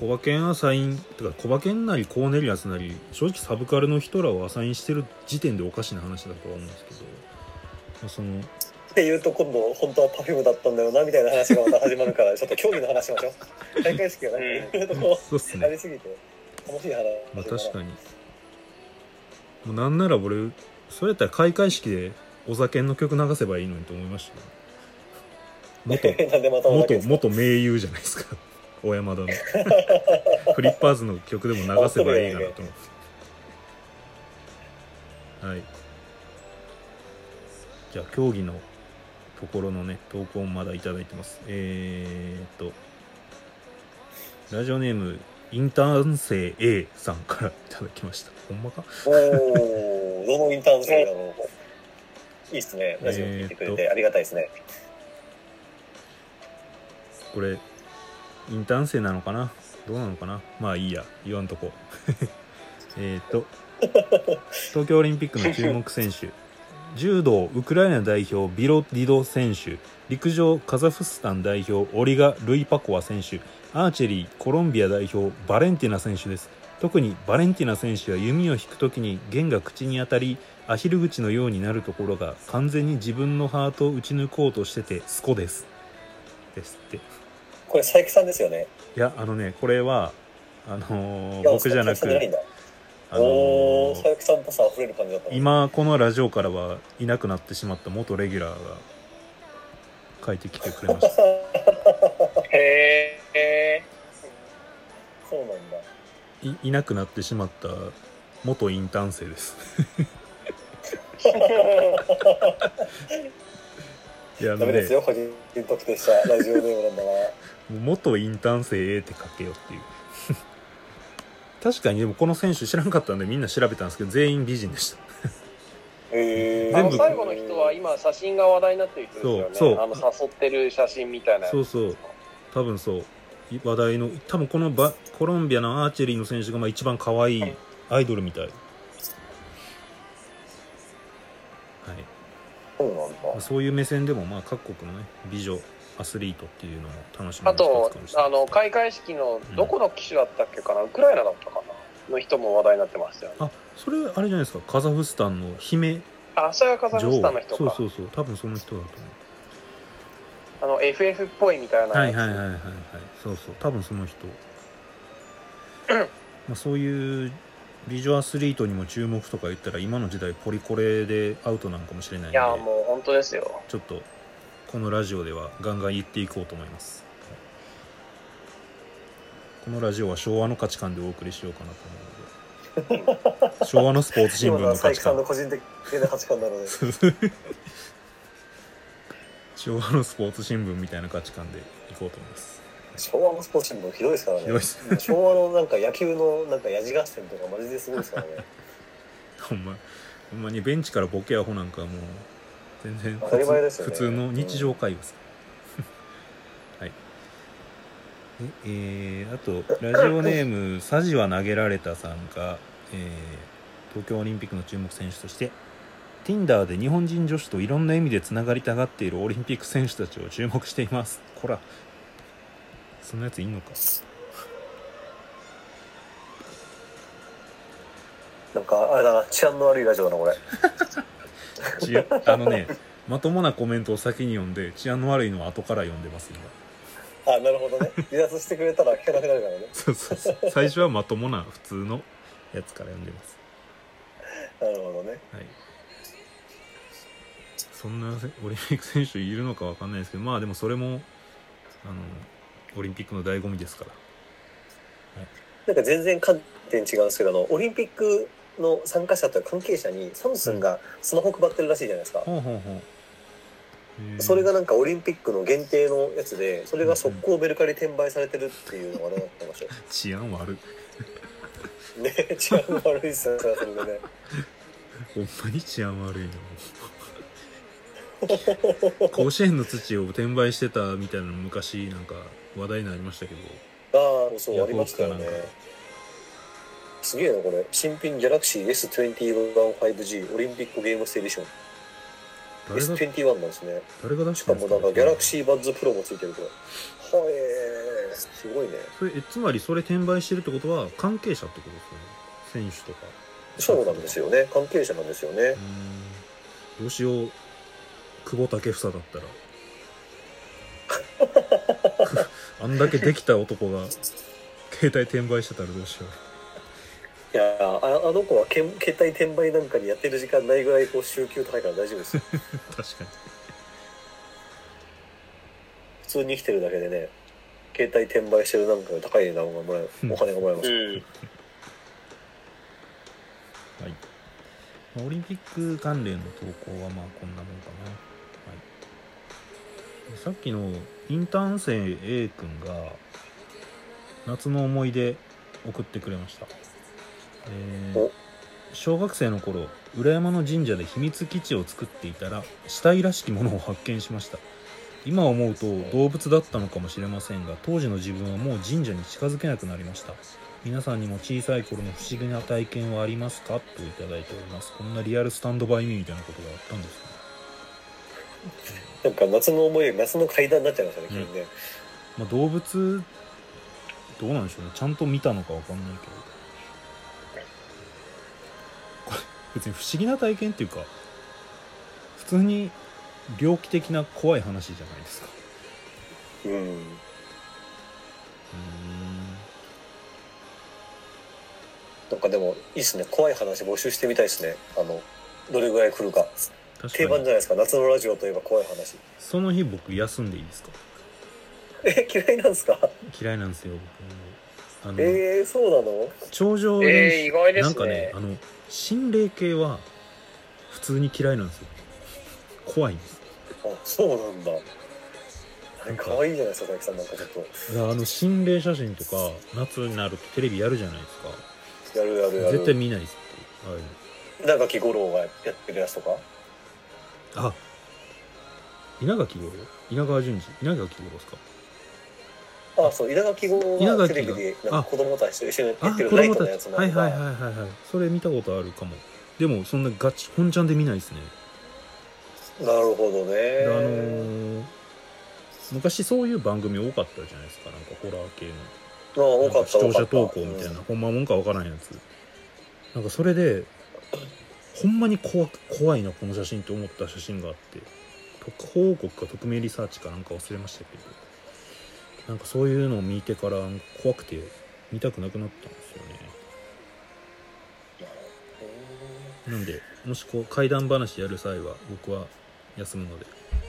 コバケンアサインとかコバケンなりコーネリアスなり正直サブカルの人らをアサインしてる時点でおかしな話だとは思うんですけど、まあ、そのっていうと今度本当は Perfume だったんだよなみたいな話がまた始まるからちょっと競技の話しましょう。開会式がなん。かいろいろとこそうっすね。りすぎて楽しい話まあ確かに。もうなんなら俺それやったら開会式でお酒の曲流せばいいのにと思いました元。元元名優じゃないですか。小山田の フリッパーズの曲でも流せばいいかなと思って。はい。じゃあ競技のところのね投稿もまだいただいてます。えー、っとラジオネームインターン生 A さんからいただきました。ほんまか？おおどのインターン生なのいいっすね。ラジオ聞いてくれえーてありがたいですねこれインターン生なのかな？どうなのかな？まあいいや言わんとこ。えっと東京オリンピックの注目選手。柔道ウクライナ代表ビロディド選手。陸上カザフスタン代表オリガ・ルイパコワ選手。アーチェリーコロンビア代表バレンティナ選手です。特にバレンティナ選手は弓を引く時に弦が口に当たりアヒル口のようになるところが完全に自分のハートを打ち抜こうとしててスコです。ですって。これ佐伯さんですよね？いやあのねこれはあのー僕じゃなくあのー佐伯さんとさ溢れる感じだったの。今このラジオからはいなくなってしまった元レギュラーが書いてきてくれました。へえ。そうなんだ。いいなくなってしまった元インターン生です。いやダメですよ個人特定したラジオネームなんだから元インターン生 A って書けよっていう。確かにでもこの選手知らんかったんでみんな調べたんですけど全員美人でした。へえ あの全部。最後の人は今写真が話題になってる人ですよね。そうそう。あの誘ってる写真みたいな。そうそう。多分そう。い話題の多分このバコロンビアのアーチェリーの選手がまあ一番可愛い。アイドルみたい、はい。そうなんだ。まあ、そういう目線でもまあ各国のね美女アスリートっていうのも楽しみのあとあの開会式のどこの機種だったっけかな、ウクライナだったかな？の人も話題になってましたよね。あそれあれじゃないですか？カザフスタンの姫あ、それがカザフスタンの人か。そうそうそう。多分その人だとあの FF っぽいみたいな思うはい。はいはいはいはい。そうそう。多分その人。まあそういう美女アスリートにも注目とか言ったら今の時代ポリコレでアウトなんかもしれないんで。いや、もう本当ですよ。ちょっとこのラジオではガンガン言っていこうと思います。このラジオは昭和の価値観でお送りしようかなと思うので。昭和のスポーツ新聞今の価値観。さんの個人的な価値観なので。昭和のスポーツ新聞みたいな価値観でいこうと思います。昭和のスポーツ新聞ひどいですからね。ひどいっす。昭和のなんか野球のなんかやじ合戦とかマジですごいですからね。ほんまほんまにベンチからボケアホなんかもう全然当たり前ですよね。普通の日常会話です、はい。ええーあとラジオネーム「サジは投げられた」さんが、えー東京オリンピックの注目選手として Tinder で日本人女子といろんな意味でつながりたがっているオリンピック選手たちを注目しています。こら。そんなやついんのか。なんかあれだな治安の悪いラジオだなこれ 治安あのねまともなコメントを先に読んで治安の悪いのは後から読んでます今。あなるほどね。離脱してくれたら聞かなくなるからね。そうそうそう。最初はまともな普通のやつから読んでます。なるほどね。はい。そんなせオリンピック選手いるのかわかんないですけどまあでもそれもあのオリンピックの醍醐味ですから。なんか全然観点違うんですけどあのオリンピックの参加者というか関係者にサムスンがスマホ配ってるらしいじゃないですか、それがなんかオリンピックの限定のやつでそれが速攻メルカリ転売されてるっていうのが話題になってましたよ 治安悪い。ね治安悪いですよそれでね。ほんまに治安悪いな。甲子園の土を転売してたみたいなの昔なんか話題になりましたけど。ああそうヤありましたよねすげえなこれ。新品ギャラクシー S215G オリンピックゲームスエディション誰が S21 なんですね。誰が出しかもなんかギャラクーシーバッズプロもついてるこれ。はえー、すごいね。それえつまりそれ転売してるってことは関係者ってことですよね？選手とか。そうなんですよね。関係者なんですよね。どうしよう。久保建英だったら。あんだけできた男が携帯転売してたらどうしよいやああの子はけん携帯転売なんかにやってる時間ないぐらいこう週休高いから大丈夫ですよ。確かに。普通に生きてるだけでね携帯転売してるなんか高い値段がもらえうん。お金がもらえます、うん。はい。まあオリンピック関連の投稿はまあこんなもんかな、はい、さっきのインターン生 A 君が夏の思い出送ってくれました、え小学生の頃裏山の神社で秘密基地を作っていたら死体らしきものを発見しました。今思うと動物だったのかもしれませんが当時の自分はもう神社に近づけなくなりました。皆さんにも小さい頃の不思議な体験はありますか？といただいております。こんなリアルスタンドバイミーみたいなことがあったんですねなんか夏の思い出夏の階段になっちゃいましたね、急にね。まあ、動物どうなんでしょうね。ちゃんと見たのかわかんないけど別に不思議な体験っていうか普通に猟奇的な怖い話じゃないですか。うん。うーんなんかでもいいっすね。怖い話募集してみたいですね。あのどれぐらい来るか。確定番じゃないですか。夏のラジオといえば怖い話。その日僕休んでいいですか？え嫌いなんですか？嫌いなんですよ。僕あの、えー、そうなの？頂上えー、練習意外ですね。なんかねあの心霊系は普通に嫌いなんですよ。怖いんです。あそうなんだ。あれなんか可愛いじゃないですか佐々木さんなんかちょっとあの心霊写真とか夏になるとテレビやるじゃないですか。やるやるやる。絶対見ないです僕はい。稲垣吾郎がやってるやつとか？あ稲垣吾郎？稲川淳二？稲垣吾郎ですか？あそう稲垣吾がが。テレビでなんあ。か子供たちと一緒にやあってるライトのやつのち。はいはいはいはいはい。それ見たことあるかも。でもそんなガチ本ちゃんで見ないですね。なるほどね。であのー昔そういう番組多かったじゃないですか。なんかホラー系の。あ多かった視聴者投稿みたいな、ほんまもんかわからんやつ。なんかそれでほんまに怖く怖いなこの写真って思った写真があって。特報告か匿名リサーチかなんか忘れましたけどなんかそういうのを見てから怖くて見たくなくなったんですよね。なんでもしこう怪談話やる際は僕は休むので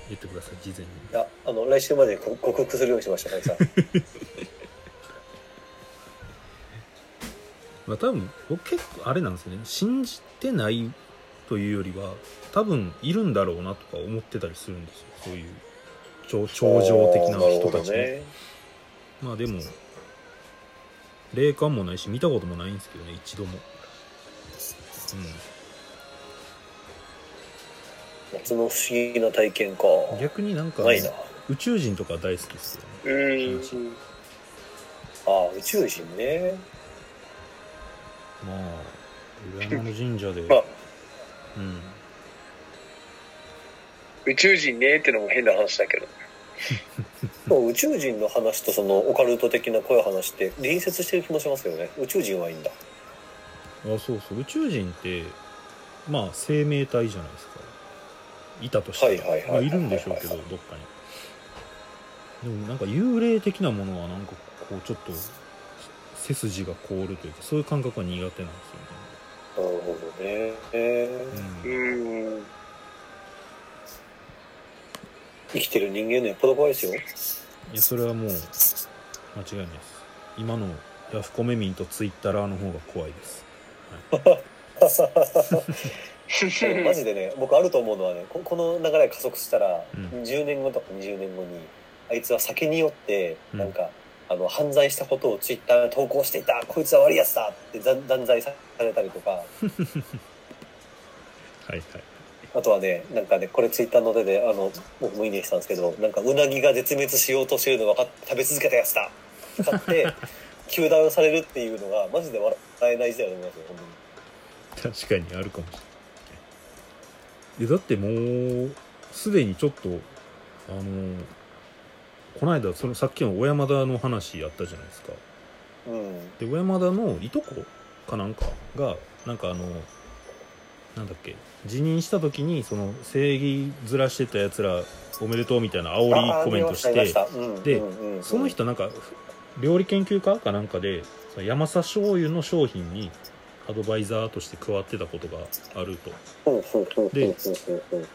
言ってください。事前に。いやあの来週までこ克服するようにしました佐々木さんまあ多分僕結構あれなんですよね。信じてないというよりは多分いるんだろうなとか思ってたりするんですよそういう超超常的な人たちも、ね。まあでも霊感もないし見たこともないんですけどね一度も。夏の不思議な体験か。うん逆になんかないな。宇宙人とか大好きですよね。うん。ああ宇宙人ね。まあ裏山の神社で、まあ。うん宇宙人ねってのも変な話だけど。でも宇宙人の話とそのオカルト的な怖い話って隣接してる気もしますけどね。宇宙人はいいんだ。あそうそう。宇宙人ってまあ生命体じゃないですか。いたとしてはいはいはいまあいるんでしょうけどどっかに。でもなんか幽霊的なものはなんかこうちょっと背筋が凍るというかそういう感覚は苦手なんですよね。なるほどね、えーうん。うん。生きてる人間のよっぽど怖いですよ。いやそれはもう間違いないです。今のヤフコメ民とツイッターの方が怖いです。マジでね僕あると思うのはねここの流れが加速したら、うん。10年後とか20年後にあいつは酒によってうん。なんか、あの犯罪したことをツイッターで投稿していた。こいつは悪いやつだって断断罪されたりとか。はいはいあとはねなんかねこれツイッターの出であの僕もいいねしたんですけどなんかうなぎが絶滅しようとしてるの分かって食べ続けたやつだ買って 糾弾されるっていうのがマジで笑えない時代だと思いますよ本当に。確かにあるかもしれないえだってもうすでにちょっとあのこの間そのさっきの小山田の話やったじゃないですか。うん。で小山田のいとこかなんかがなんかあのなんだっけ辞任した時にその正義ずらしてたやつらおめでとうみたいな煽りコメントしてでうんうんうん。その人なんか料理研究家かなんかでその山佐醤油の商品にアドバイザーとして加わってたことがあると。ほうほうほうほうほうほう。ほう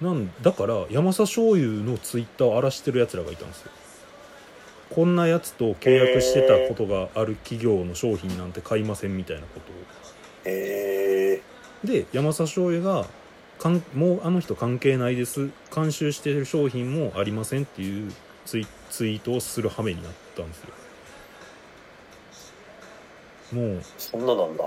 なんだから山佐醤油のツイッターを荒らしてるやつらがいたんですよ。こんなやつと契約してたことがある企業の商品なんて買いませんみたいなことを。えで山佐醤油がかんもうあの人関係ないです。監修してる商品もありませんっていうツイツイートをする羽目になったんですよ。もうー、そんななんだ。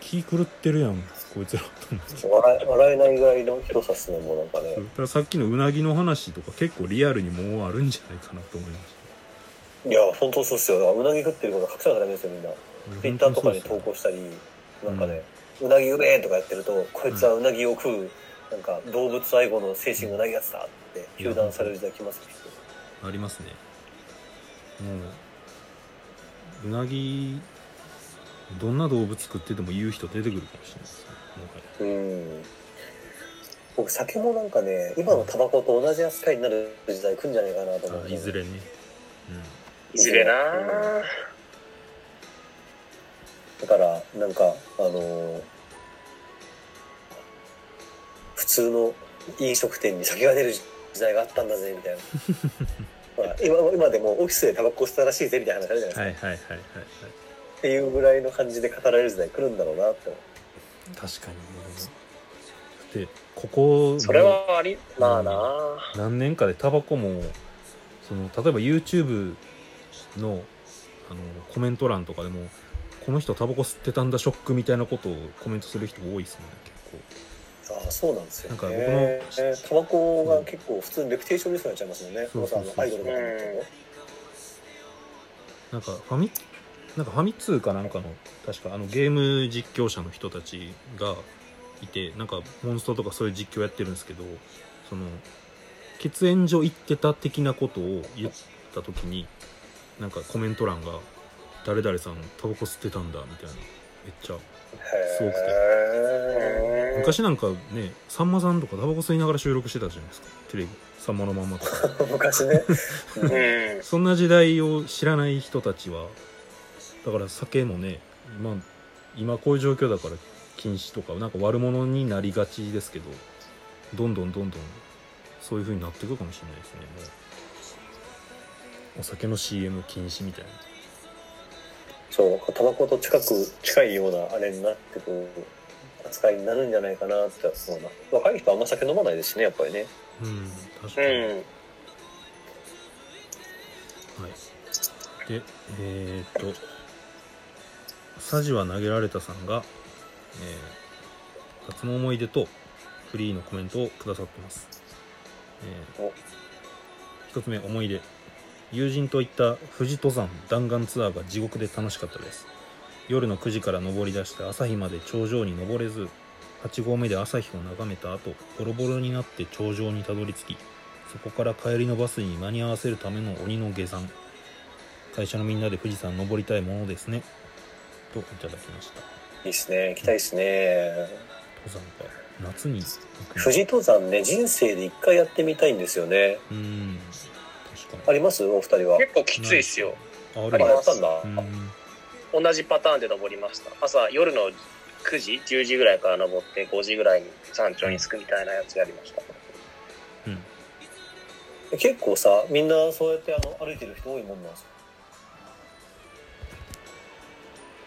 気狂ってるやんこいつら 笑え笑えないぐらいの広さっすねもうなんかね。だからさっきのうなぎの話とか結構リアルにもうあるんじゃないかなと思いましいや本当そうっすよ。うなぎ食ってること隠さなきゃダメですよみんな。たツイッターとかに投稿したりなんかね、うなぎうめえとかやってるとこいつはうなぎを食うなんか動物愛護の精神がないやつだって糾弾される時代来ますよありますね。もううなぎどんな動物食ってても言う人出てくるかもしれないですね。もはやうん。僕酒もなんかね今のタバコと同じ扱いになる時代来るんじゃないかなと思うあいずれね、いずれなだからなんかあのー普通の飲食店に酒が出る時代があったんだぜみたいな。ほら今今でもオフィスでタバコ吸ったらしいぜみたいな話あるじゃないですか、はいはいはいはいはいっていうぐらいの感じで語られる時代来るんだろうなって確かに。でここそれはありまあな。何年かでタバコもその例えば YouTube のあのコメント欄とかでもこの人タバコ吸ってたんだショックみたいなことをコメントする人が多いですもんね。結ああそうなんですよ、ね、なんか僕のえー。タバコが結構普通にレプテーションリスクになっちゃいますもんね、そうそうそうアイドルとか見ても構なんかファミなんかファミ通かなんかの確かあのゲーム実況者の人たちがいてなんかモンストとかそういう実況やってるんですけどその喫煙所行ってた的なことを言った時になんかコメント欄が「誰々さんタバコ吸ってたんだ」みたいな。めっちゃ。すごくて。昔なんかねさんまさんとかタバコ吸いながら収録してたじゃないですか。テレビ。さんまのまんまとか。昔ね、うん。うんそんな時代を知らない人たちはだから酒もね今今こういう状況だから禁止とかなんか悪者になりがちですけどどんどんどんどんそういう風になっていくかもしれないですね。もうお酒の CM 禁止みたいなそうタバコと近く近いようなあれになってこう扱いになるんじゃないかなって思うな。若い人はあんま酒飲まないですしねやっぱりね。うん確かに、うん。はい、でえーっとサジは投げられたさんが、えー、夏の思い出とフリーのコメントをくださってます、えーお。一つ目思い出友人と行った富士登山弾丸ツアーが地獄で楽しかったです。夜の9時から登り出して朝日まで頂上に登れず8合目で朝日を眺めた後ボロボロになって頂上にたどり着きそこから帰りのバスに間に合わせるための鬼の下山。会社のみんなで富士山登りたいものですね。といただきました。いいっすね。行きたいっすね。登山か。夏に富士登山ね人生で一回やってみたいんですよね。うーんあります？お二人は。結構きついっすよ。にあああります同じパターンで登りました。朝夜の9時？10時ぐらいから登って5時ぐらいに山頂に着くみたいなやつやりました。うん。結構さみんなそうやってあの歩いてる人多いもんなんですよ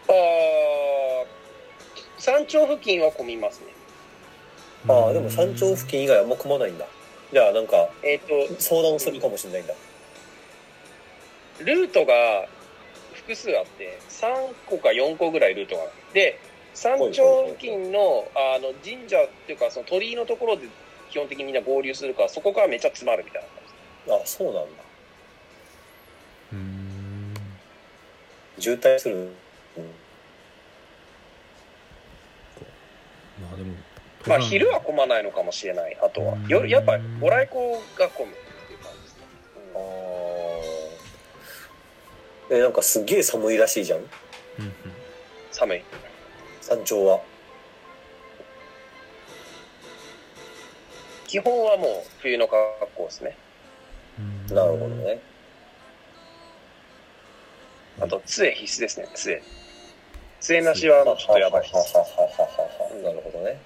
あー山頂付近は混みますね。ああでも山頂付近以外あんま組まないんだ。じゃあなんかえっ、相談をするかもしれないんだ。とルートが複数あって3個か4個ぐらいルートがある。で山頂付近のあの神社っていうかその鳥居のところで基本的にみんな合流するからそこからめっちゃ詰まるみたいな感じ。あそうなんだ。うーん。渋滞する、うん、まあでもまあ昼は混まないのかもしれないあとはうん夜やっぱご来光が混むえなんかすっげえ寒いらしいじゃん。うん寒い。山頂は。基本はもう冬の格好ですね。うん。なるほどね。あと杖必須ですね。杖。杖なしはちょっとやばいです。ははははなるほどね。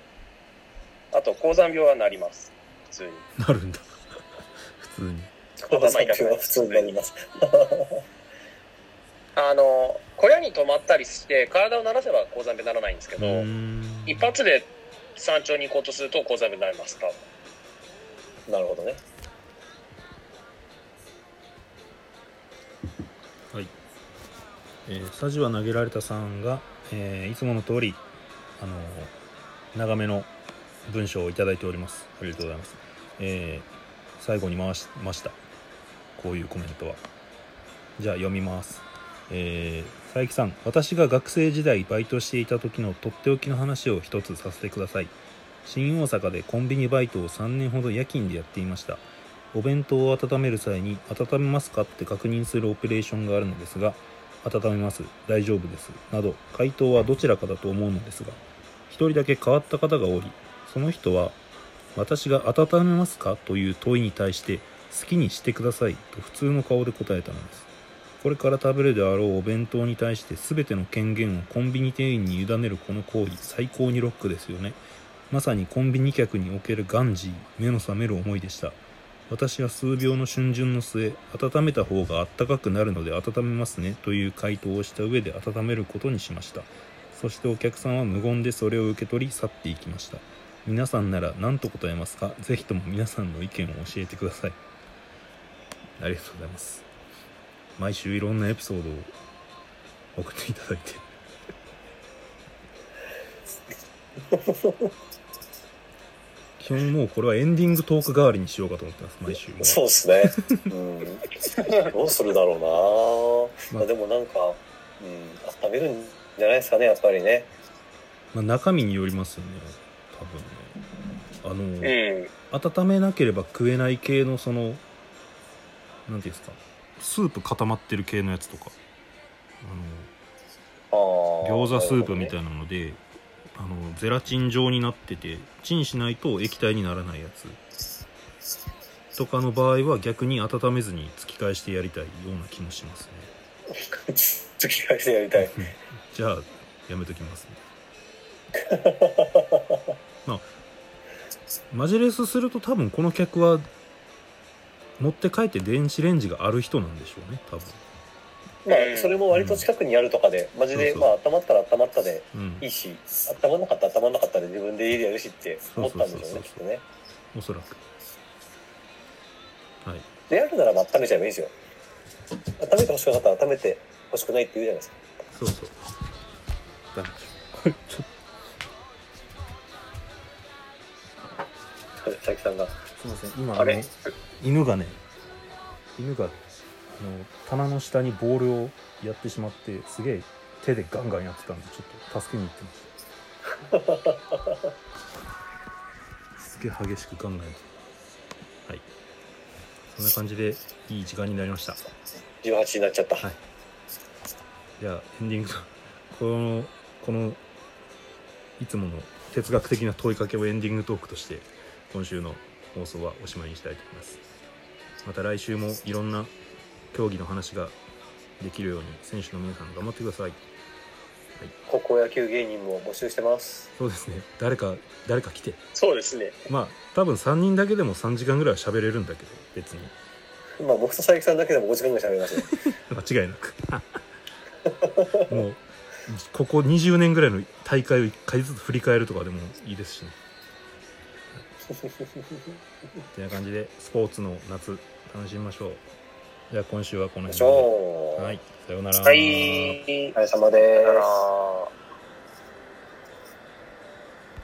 あと、高山病はなります。普通に。なるんだ。普通に。普通になります。あの、小屋に泊まったりして、体を慣らせば高山病にならないんですけど、一発で山頂に行こうとすると高山病になります、多分。なるほどね。はい、えー、サジは投げられたさんが、えーいつもの通りあのー長めの文章をいただいております。ありがとうございます、えー最後に回しました。こういうコメントは。じゃあ読みますえー、佐伯さん私が学生時代バイトしていた時のとっておきの話を一つさせてください。新大阪でコンビニバイトを3年ほど夜勤でやっていました。お弁当を温める際に温めますかって確認するオペレーションがあるのですが温めます。大丈夫です。など回答はどちらかだと思うのですが一人だけ変わった方がおりその人は私が温めますかという問いに対して好きにしてくださいと普通の顔で答えたのです。これから食べるであろうお弁当に対して全ての権限をコンビニ店員に委ねるこの行為最高にロックですよね。まさにコンビニ客におけるガンジー目の覚める思いでした。私は数秒の春巡の末温めた方があったかくなるので温めますねという回答をした上で温めることにしました。そしてお客さんは無言でそれを受け取り去っていきました。皆さんなら何と答えますか？ぜひとも皆さんの意見を教えてください。ありがとうございます。毎週いろんなエピソードを送っていただいて基本もうこれはエンディングトーク代わりにしようかと思ってます毎週もそうですね。うん。どうするだろうな、まあ、でもなんか、うん、温めるんじゃないですかね、やっぱりね。まあ、中身によりますよね多分ねあの、うん。温めなければ食えない系のそのなんていうんですかスープ固まってる系のやつとかああのあ。餃子スープみたいいなのであのゼラチン状になっててチンしないと液体にならないやつとかの場合は逆に温めずに突き返してやりたいような気もしますね 突き返してやりたい。じゃあやめときますね まあマジレスすると多分この客は持って帰って電子レンジがある人なんでしょうね多分。まあ、それも割と近くにあるとかで、マジで、そうそう。まあ、温まったら温まったでうん。いいし、温まんなかったら温まんなかったで自分で家でやるしって思ったんでしょうね、きっとね。おそらく。はい。でやるならば温めちゃえばいいんですよ。温めてほしくなかったら温めてほしくないって言うじゃないですか。そうそう。ダメ。これちょっ 佐々木さんが。とすいません今あれあの犬がね犬があの棚の下にボールをやってしまってすげえ手でガンガンやってたんでちょっと助けに行ってました すげえ激しくガンガンやって。たはい。そんな感じでいい時間になりました。18になっちゃった。はい。じゃあエンディング。と このこのいつもの哲学的な問いかけをエンディングトークとして今週の放送はおしまいにしたいと思います。また来週もいろんな競技の話ができるように選手の皆さん頑張ってください。高校野球芸人も募集してます。そうですね。誰か誰か来て。そうですね。まあ多分3人だけでも3時間ぐらいは喋れるんだけど別に。まあ、僕と佐伯さんだけでも5時間ぐらい喋りますよ。間違いなく。もうここ20年ぐらいの大会を1回ずつ振り返るとかでもいいですしね。ってな感じでスポーツの夏楽しみましょうじゃあ今週はこのでし辺でょう。はいさようならはい。お疲れ様です。